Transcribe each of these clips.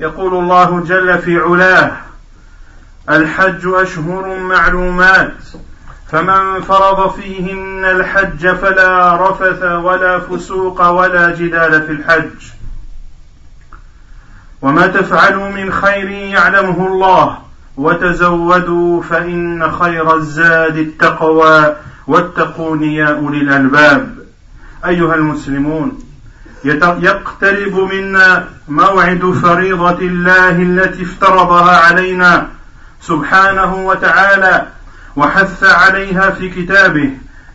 يقول الله جل في علاه الحج أشهر معلومات فمن فرض فيهن الحج فلا رفث ولا فسوق ولا جدال في الحج. وما تفعلوا من خير يعلمه الله وتزودوا فإن خير الزاد التقوى واتقون يا أولي الألباب. أيها المسلمون يقترب منا موعد فريضة الله التي افترضها علينا سبحانه وتعالى وحث عليها في كتابه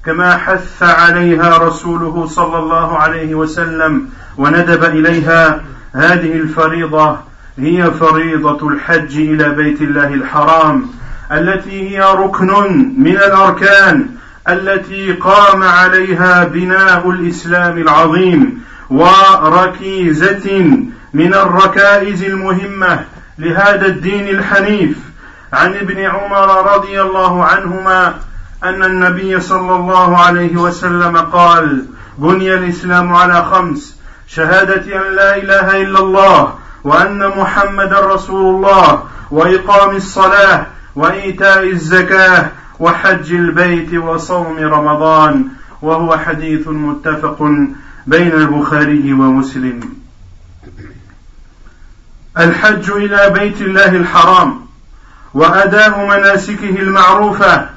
كما حث عليها رسوله صلى الله عليه وسلم وندب إليها هذه الفريضة هي فريضة الحج إلى بيت الله الحرام التي هي ركن من الأركان التي قام عليها بناء الإسلام العظيم. وركيزة من الركائز المهمة لهذا الدين الحنيف. عن ابن عمر رضي الله عنهما أن النبي صلى الله عليه وسلم قال بني الإسلام على خمس شهادة أن لا إله إلا الله وأن محمد رسول الله وإقام الصلاة وإيتاء الزكاة وحج البيت وصوم رمضان وهو حديث متفق بين البخاري ومسلم. الحج إلى بيت الله الحرام وأداء مناسكه المعروفة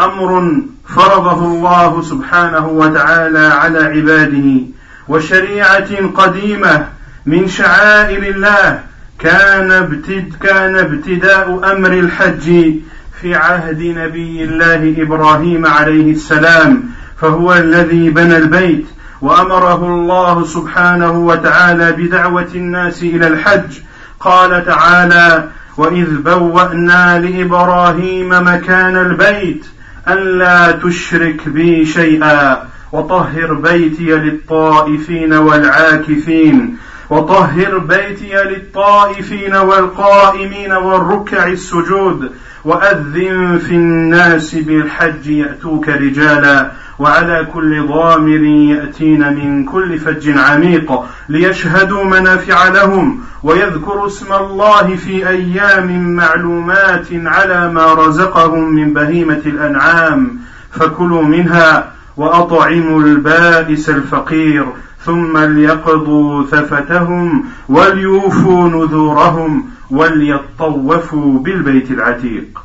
أمر فرضه الله سبحانه وتعالى على عباده وشريعة قديمة من شعائر الله. كان ابتد كان ابتداء أمر الحج في عهد نبي الله إبراهيم عليه السلام فهو الذي بنى البيت. وأمره الله سبحانه وتعالى بدعوة الناس إلى الحج. قال تعالى واذ بوانا لابراهيم مكان البيت الا تشرك بي شيئا وطهر بيتي للطائفين والعاكفين وطهر بيتي للطائفين والقائمين والركع السجود وأذن في الناس بالحج يأتوك رجالا وعلى كل ضامر يأتين من كل فج عميق ليشهدوا منافع لهم ويذكروا اسم الله في أيام معلومات على ما رزقهم من بهيمة الأنعام فكلوا منها وأطعموا البائس الفقير ثم ليقضوا ثفتهم وليوفوا نذورهم وليطوفوا بالبيت العتيق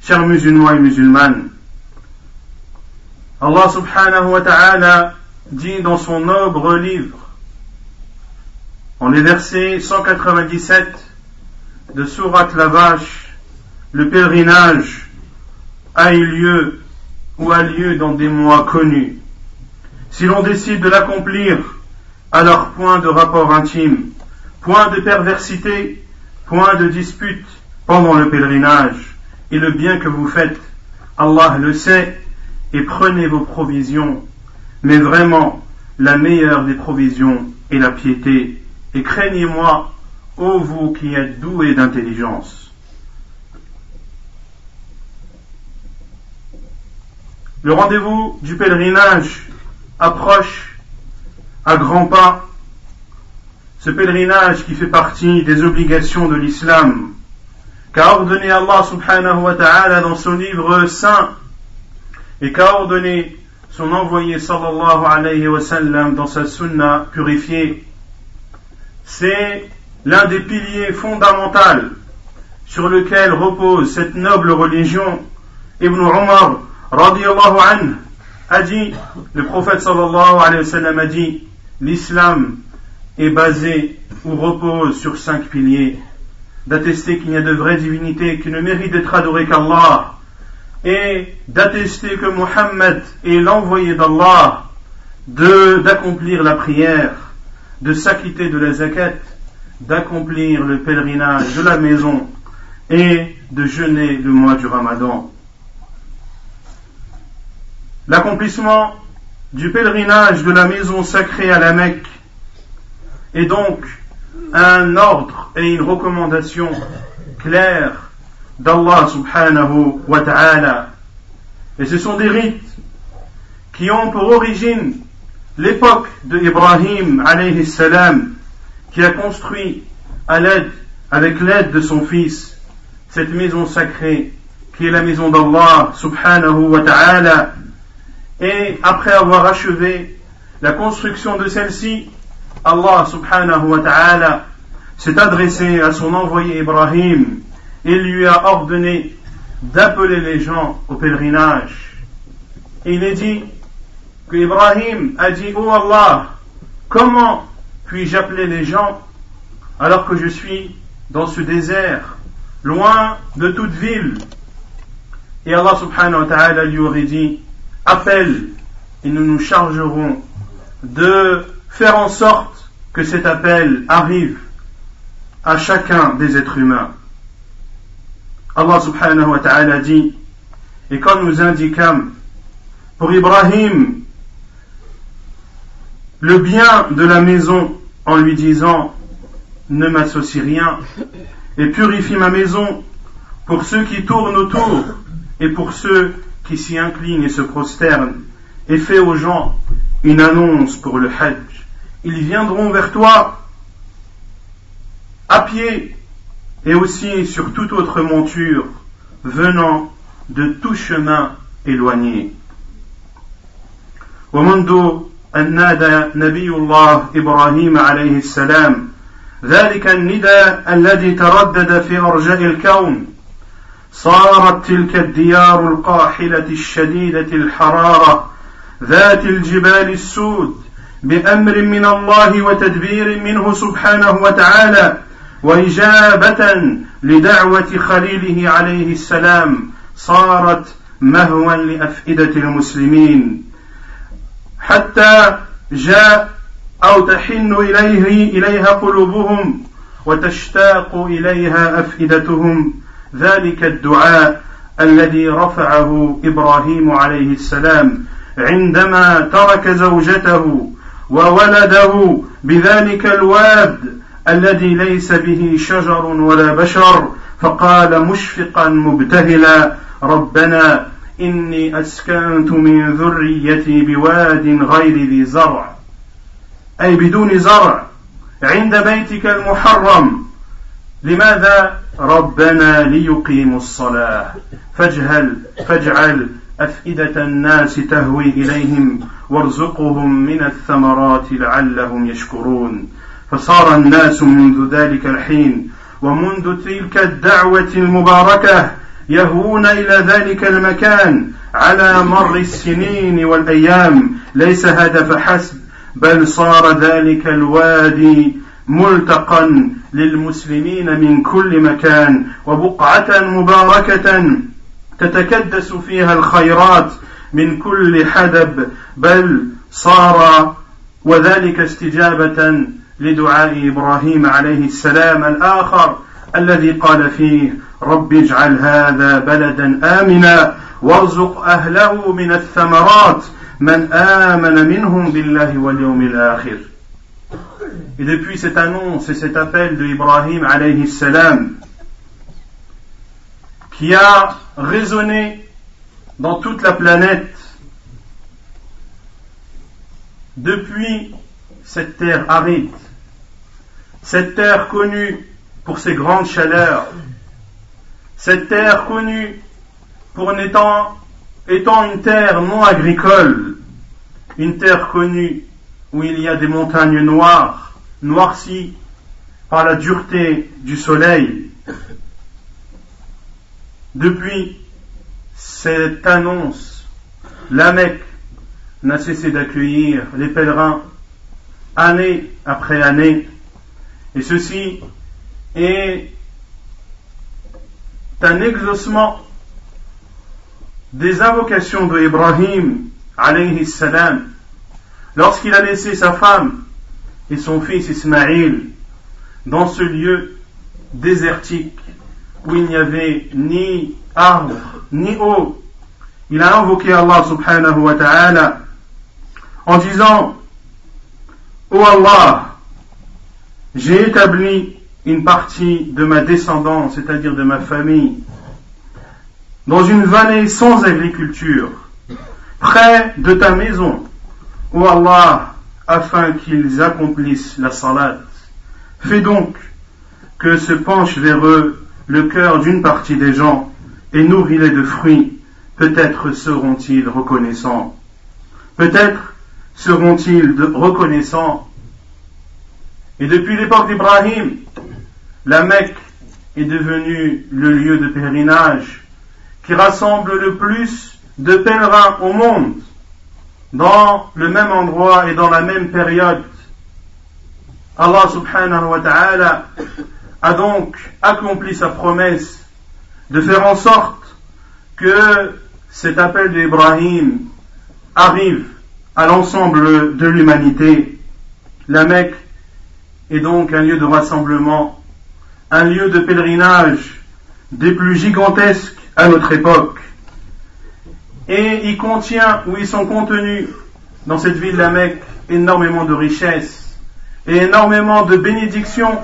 Chers musulmans et musulmanes, Allah subhanahu wa ta'ala dit dans son noble livre, en les versets 197 de Surat la Vache, le pèlerinage a eu lieu ou a lieu dans des mois connus. si l'on décide de l'accomplir, alors point de rapport intime, point de perversité, point de dispute pendant le pèlerinage, et le bien que vous faites, Allah le sait, et prenez vos provisions, mais vraiment la meilleure des provisions est la piété, et craignez-moi, ô vous qui êtes doués d'intelligence. Le rendez-vous du pèlerinage approche à grands pas. Ce pèlerinage qui fait partie des obligations de l'islam, qu'a ordonné Allah subhanahu wa ta'ala dans son livre saint et qu'a ordonné son envoyé sallallahu alayhi wa dans sa sunna purifiée. C'est l'un des piliers fondamentaux sur lequel repose cette noble religion. Ibn Umar radiallahu anhu a le prophète sallallahu alayhi wa sallam a dit, l'islam est basé ou repose sur cinq piliers. D'attester qu'il n'y a de vraie divinité qui ne mérite d'être adoré qu'Allah, et d'attester que Muhammad est l'envoyé d'Allah, d'accomplir la prière, de s'acquitter de la zakat, d'accomplir le pèlerinage de la maison et de jeûner le mois du Ramadan. L'accomplissement du pèlerinage de la maison sacrée à la Mecque est donc un ordre et une recommandation claire d'Allah subhanahu wa ta'ala. Et ce sont des rites qui ont pour origine l'époque de Ibrahim alayhi salam qui a construit avec l'aide de son fils cette maison sacrée qui est la maison d'Allah subhanahu wa ta'ala et après avoir achevé la construction de celle-ci Allah subhanahu wa ta'ala s'est adressé à son envoyé Ibrahim il lui a ordonné d'appeler les gens au pèlerinage. Et il est dit que Ibrahim a dit, oh Allah, comment puis-je appeler les gens alors que je suis dans ce désert, loin de toute ville? Et Allah subhanahu wa ta'ala lui aurait dit, appelle et nous nous chargerons de faire en sorte que cet appel arrive à chacun des êtres humains. Allah subhanahu wa ta'ala dit, et quand nous indiquons pour Ibrahim le bien de la maison en lui disant, ne m'associe rien, et purifie ma maison pour ceux qui tournent autour et pour ceux qui s'y inclinent et se prosternent, et fais aux gens une annonce pour le Hajj. Ils viendront vers toi à pied et aussi sur toute autre monture venant de tout chemin éloigné. ومنذ أن نادى نبي الله إبراهيم عليه السلام ذلك النداء الذي تردد في أرجاء الكون صارت تلك الديار القاحلة الشديدة الحرارة ذات الجبال السود بأمر من الله وتدبير منه سبحانه وتعالى وإجابة لدعوة خليله عليه السلام صارت مهوا لأفئدة المسلمين. حتى جاء أو تحن اليه إليها قلوبهم وتشتاق إليها أفئدتهم. ذلك الدعاء الذي رفعه إبراهيم عليه السلام عندما ترك زوجته وولده بذلك الواد الذي ليس به شجر ولا بشر فقال مشفقا مبتهلا ربنا إني أسكنت من ذريتي بواد غير ذي زرع أي بدون زرع عند بيتك المحرم. لماذا؟ ربنا ليقيموا الصلاة. فاجهل فاجعل أفئدة الناس تهوي إليهم وارزقهم من الثمرات لعلهم يشكرون. فصار الناس منذ ذلك الحين ومنذ تلك الدعوة المباركة يهوون إلى ذلك المكان على مر السنين والأيام. ليس هذا فحسب بل صار ذلك الوادي ملتقا للمسلمين من كل مكان وبقعة مباركة تتكدس فيها الخيرات من كل حدب بل صار وذلك استجابة لدعاء إبراهيم عليه السلام الآخر الذي قال فيه رب اجعل هذا بلدا آمنا وارزق أهله من الثمرات من آمن منهم بالله واليوم الآخر. Et depuis cette annonce et cet appel de Ibrahim alayhi salam, qui a résonné dans toute la planète, depuis cette terre aride, cette terre connue pour ses grandes chaleurs, cette terre connue pour étant une terre non agricole, une terre connue où il y a des montagnes noires, noircies par la dureté du soleil. Depuis cette annonce, la Mecque n'a cessé d'accueillir les pèlerins année après année. Et ceci est un exaucement des invocations de Ibrahim alayhi salam lorsqu'il a laissé sa femme et son fils Ismaïl dans ce lieu désertique où il n'y avait ni arbre ni eau. Il a invoqué Allah subhanahu wa ta'ala en disant Ô oh Allah, j'ai établi une partie de ma descendance, c'est-à-dire de ma famille, dans une vallée sans agriculture, près de ta maison, ô Allah, afin qu'ils accomplissent la salat. Fais donc que se penche vers eux le cœur d'une partie des gens et nourris-les de fruits. Peut-être seront-ils reconnaissants. Peut-être seront-ils reconnaissants. Et depuis l'époque d'Ibrahim, la Mecque est devenue le lieu de pèlerinage qui rassemble le plus de pèlerins au monde dans le même endroit et dans la même période. Allah subhanahu wa ta'ala a donc accompli sa promesse de faire en sorte que cet appel d'Ibrahim arrive à l'ensemble de l'humanité. La Mecque est donc un lieu de rassemblement, un lieu de pèlerinage des plus gigantesques à notre époque. Et il contient, où ils sont contenus dans cette ville la Mecque, énormément de richesses et énormément de bénédictions.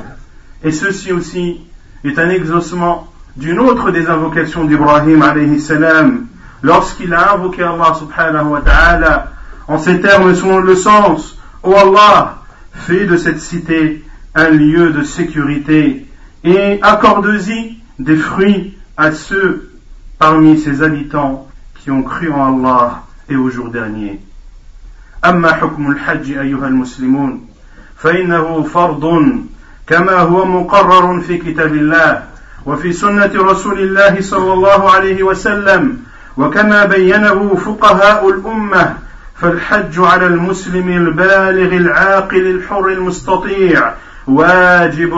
Et ceci aussi est un exaucement d'une autre des invocations d'Ibrahim alayhi salam, lorsqu'il a invoqué Allah subhanahu wa ta'ala, en ces termes selon le sens, Ô Allah, fais de cette cité un lieu de sécurité et accorde-y des fruits à ceux parmi ses habitants qui ont cru en Allah et au jour dernier. أما حكم الحج أيها المسلمون فإنه فرض كما هو مقرر في كتاب الله وفي سنة رسول الله صلى الله عليه وسلم وكما بينه فقهاء الأمة فالحج على المسلم البالغ العاقل الحر المستطيع واجب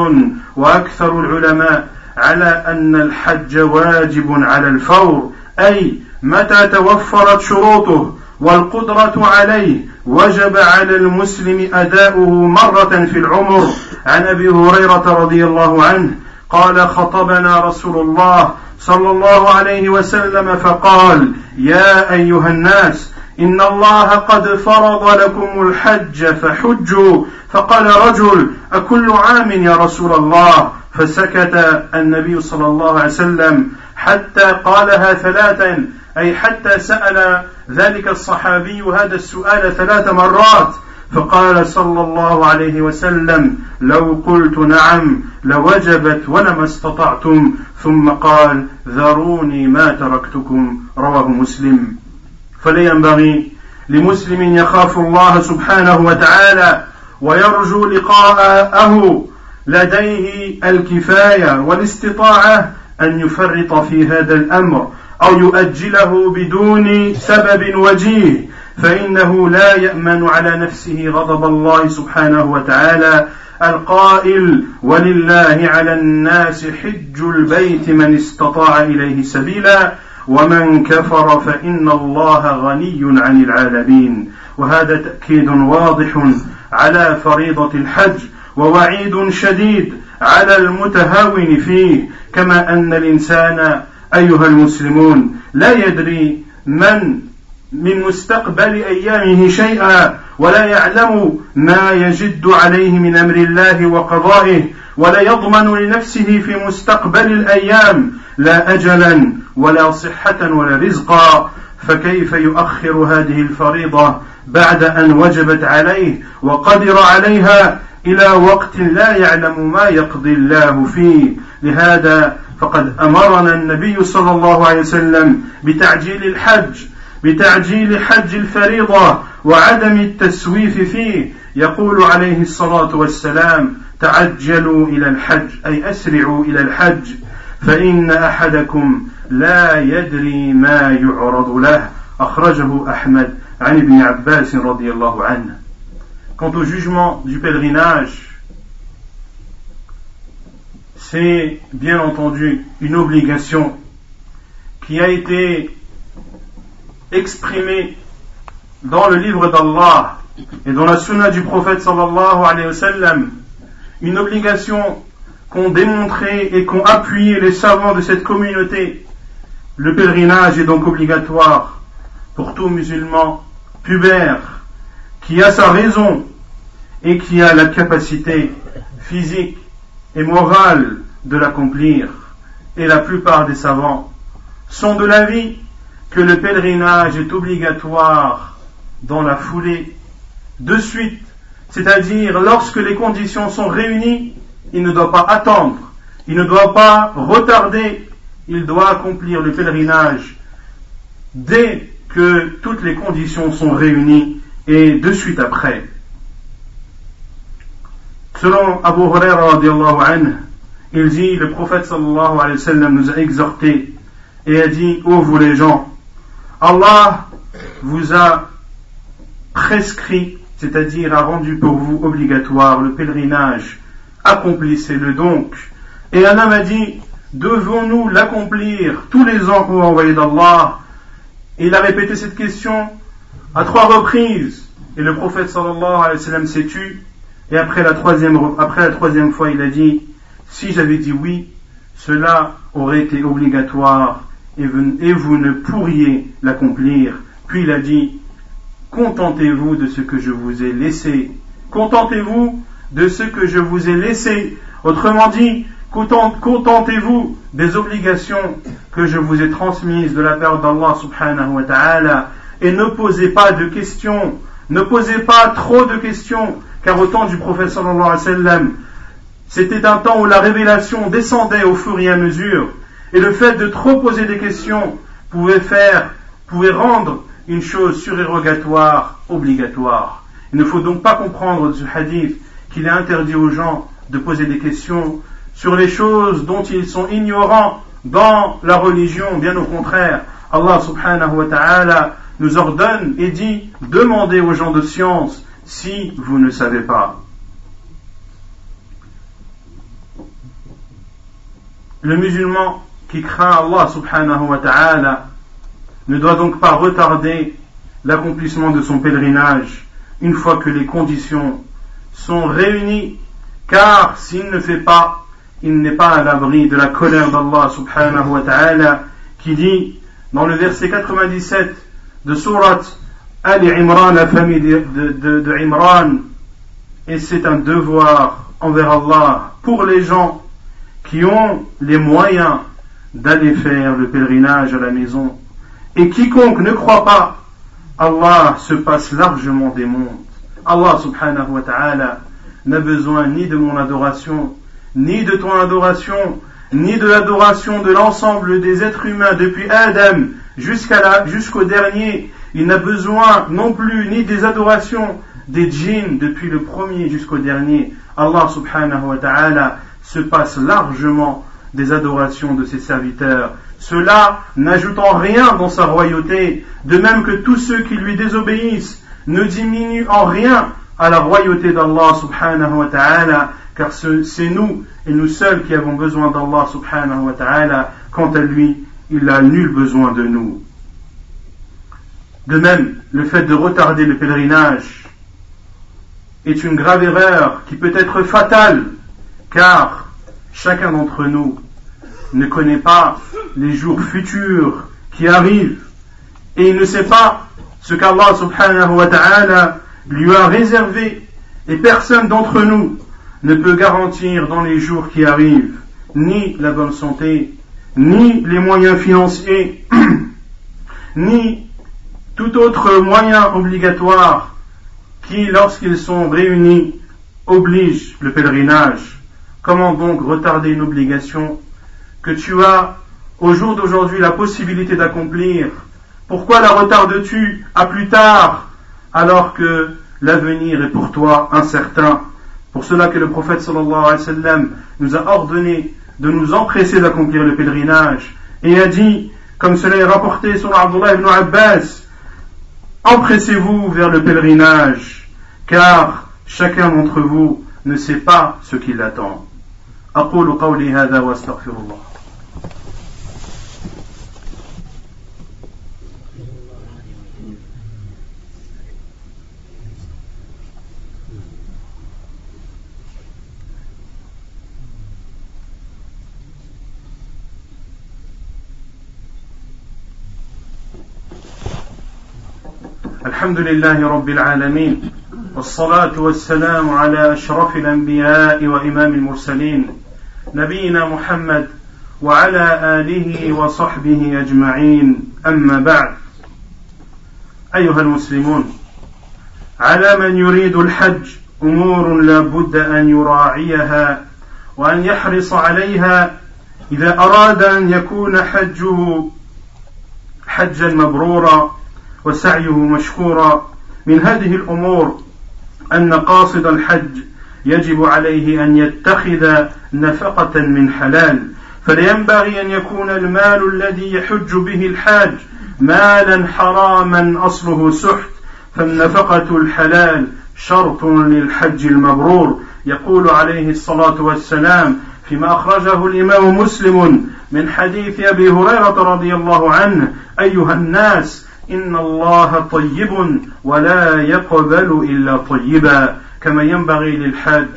وأكثر العلماء على أن الحج واجب على الفور أي متى توفرت شروطه والقدرة عليه وجب على المسلم أداؤه مرة في العمر. عن أبي هريرة رضي الله عنه قال خطبنا رسول الله صلى الله عليه وسلم فقال يا أيها الناس إن الله قد فرض لكم الحج فحجوا فقال رجل أكل عام يا رسول الله فسكت النبي صلى الله عليه وسلم حتى قالها ثلاثا أي حتى سأل ذلك الصحابي هذا السؤال ثلاث مرات فقال صلى الله عليه وسلم لو قلت نعم لوجبت ولما استطعتم. ثم قال ذروني ما تركتكم. رواه مسلم. فلا ينبغي لمسلم يخاف الله سبحانه وتعالى ويرجو لقاءه. لديه الكفاية والاستطاعة أن يفرط في هذا الأمر. أو يؤجله بدون سبب وجيه فإنه لا يأمن على نفسه غضب الله سبحانه وتعالى. القائل ولله على الناس حج البيت من استطاع إليه سبيلا ومن كفر فإن الله غني عن العالمين. وهذا تأكيد واضح على فريضة الحج ووعيد شديد على المتهاون فيه كما أن الإنسان أيها المسلمون لا يدري من من مستقبل أيامه شيئا ولا يعلم ما يجد عليه من أمر الله وقضائه ولا يضمن لنفسه في مستقبل الأيام لا اجلا ولا صحة ولا رزقا. فكيف يؤخر هذه الفريضة بعد أن وجبت عليه وقدر عليها إلى وقت لا يعلم ما يقضي الله فيه؟ لهذا فقد أمرنا النبي صلى الله عليه وسلم بتعجيل الحج بتعجيل حج الفريضة وعدم التسويف فيه. يقول عليه الصلاة والسلام تعجلوا إلى الحج أي أسرعوا إلى الحج فإن أحدكم لا يدري ما يعرض له. أخرجه أحمد عن ابن عباس رضي الله عنه. Quant au jugement du pèlerinage, c'est bien entendu une obligation qui a été exprimée dans le livre d'Allah et dans la sunna du prophète sallallahu alayhi wa sallam, une obligation qu'ont démontré et qu'ont appuyé les savants de cette communauté. Le pèlerinage est donc obligatoire pour tout musulman pubère qui a sa raison et qui a la capacité physique et morale de l'accomplir. Et la plupart des savants sont de l'avis que le pèlerinage est obligatoire dans la foulée, de suite, c'est-à-dire lorsque les conditions sont réunies, il ne doit pas attendre, il ne doit pas retarder, il doit accomplir le pèlerinage dès que toutes les conditions sont réunies et de suite après. Selon Abu Huraira il dit, le prophète sallallahu alayhi wa nous a exhorté et a dit, ô vous les gens, Allah vous a prescrit, c'est-à-dire a rendu pour vous obligatoire le pèlerinage, accomplissez-le donc. Et un homme a dit, devons-nous l'accomplir tous les ans pour envoyer d'Allah? Il a répété cette question à trois reprises. Et le prophète sallallahu alayhi wa s'est tu. Et après la troisième, après la troisième fois, il a dit, si j'avais dit oui, cela aurait été obligatoire et vous, ne pourriez l'accomplir. Puis il a dit, contentez-vous de ce que je vous ai laissé. Contentez-vous de ce que je vous ai laissé. Autrement dit, contentez-vous des obligations que je vous ai transmises de la part d'Allah subhanahu wa ta'ala et ne posez pas de questions, ne posez pas trop de questions, car au temps du prophète sallallahu alayhi wa sallam, c'était un temps où la révélation descendait au fur et à mesure, et le fait de trop poser des questions pouvait faire, pouvait rendre une chose surérogatoire obligatoire. Il ne faut donc pas comprendre de ce hadith qu'il est interdit aux gens de poser des questions sur les choses dont ils sont ignorants dans la religion. Bien au contraire, Allah subhanahu wa ta'ala nous ordonne et dit demandez aux gens de science si vous ne savez pas. Le musulman qui craint Allah subhanahu wa ta'ala ne doit donc pas retarder l'accomplissement de son pèlerinage une fois que les conditions sont réunies, car s'il ne fait pas, il n'est pas à l'abri de la colère d'Allah subhanahu wa ta'ala qui dit dans le verset 97 de Surat Ali Imran, la famille de, de, de Imran, et c'est un devoir envers Allah pour les gens qui ont les moyens d'aller faire le pèlerinage à la maison. Et quiconque ne croit pas, Allah se passe largement des mondes. Allah subhanahu wa ta'ala n'a besoin ni de mon adoration, ni de ton adoration, ni de l'adoration de l'ensemble des êtres humains depuis Adam jusqu'au dernier. Il n'a besoin non plus ni des adorations des djinns depuis le premier jusqu'au dernier. Allah subhanahu wa ta'ala se passe largement des adorations de ses serviteurs, cela n'ajoutant rien dans sa royauté, de même que tous ceux qui lui désobéissent ne diminuent en rien à la royauté d'Allah subhanahu wa ta'ala, car c'est nous et nous seuls qui avons besoin d'Allah subhanahu wa ta'ala, quant à lui, il n'a nul besoin de nous. De même, le fait de retarder le pèlerinage est une grave erreur qui peut être fatale car chacun d'entre nous ne connaît pas les jours futurs qui arrivent et il ne sait pas ce qu'Allah subhanahu wa ta'ala lui a réservé et personne d'entre nous ne peut garantir dans les jours qui arrivent ni la bonne santé, ni les moyens financiers, ni tout autre moyen obligatoire qui, lorsqu'ils sont réunis, oblige le pèlerinage. Comment donc retarder une obligation que tu as au jour d'aujourd'hui la possibilité d'accomplir? Pourquoi la retardes-tu à plus tard alors que l'avenir est pour toi incertain? Pour cela que le prophète nous a ordonné de nous empresser d'accomplir le pèlerinage et a dit, comme cela est rapporté sur Abdullah ibn Abbas, empressez-vous vers le pèlerinage, car chacun d'entre vous ne sait pas ce qui l'attend. الحمد لله رب العالمين والصلاة والسلام على أشرف الأنبياء وإمام المرسلين نبينا محمد وعلى آله وصحبه أجمعين أما بعد. أيها المسلمون على من يريد الحج أمور لا بد أن يراعيها وأن يحرص عليها. إذا أراد أن يكون حجه حجا مبرورا وسعيه مشكورا. من هذه الأمور أن قاصد الحج يجب عليه أن يتخذ نفقة من حلال فلينبغي أن يكون المال الذي يحج به الحاج مالا حراما أصله سحت فالنفقة الحلال شرط للحج المبرور. يقول عليه الصلاة والسلام فيما أخرجه الإمام مسلم من حديث أبي هريرة رضي الله عنه أيها الناس إن الله طيب ولا يقبل إلا طيبا كما ينبغي للحاج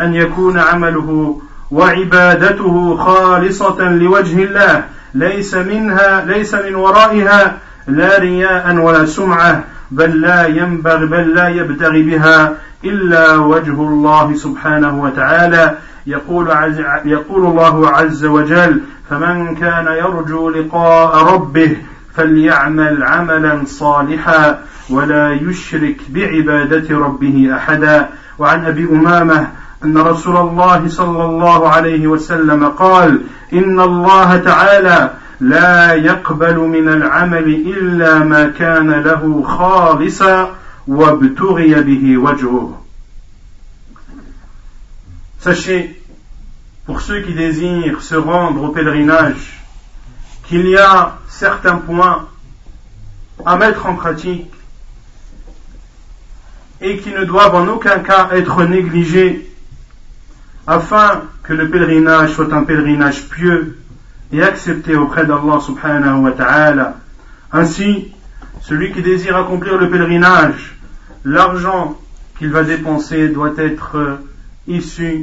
أن يكون عمله وعبادته خالصة لوجه الله ليس منها ليس من ورائها لا رياء ولا سمعة بل لا ينبغي بل لا يبتغي بها إلا وجه الله سبحانه وتعالى. يقول, عز يقول الله عز وجل فمن كان يرجو لقاء ربه فليعمل عملا صالحا ولا يشرك بعبادة ربه أحدا. وعن أبي أمامة أن رسول الله صلى الله عليه وسلم قال إن الله تعالى لا يقبل من العمل إلا ما كان له خالصا وابتغي به وجهه. Sachez, pour ceux qui désirent se rendre au pèlerinage, qu'il y a certains points à mettre en pratique et qui ne doivent en aucun cas être négligés afin que le pèlerinage soit un pèlerinage pieux et accepté auprès d'Allah subhanahu wa ta'ala. Ainsi, celui qui désire accomplir le pèlerinage, l'argent qu'il va dépenser doit être issu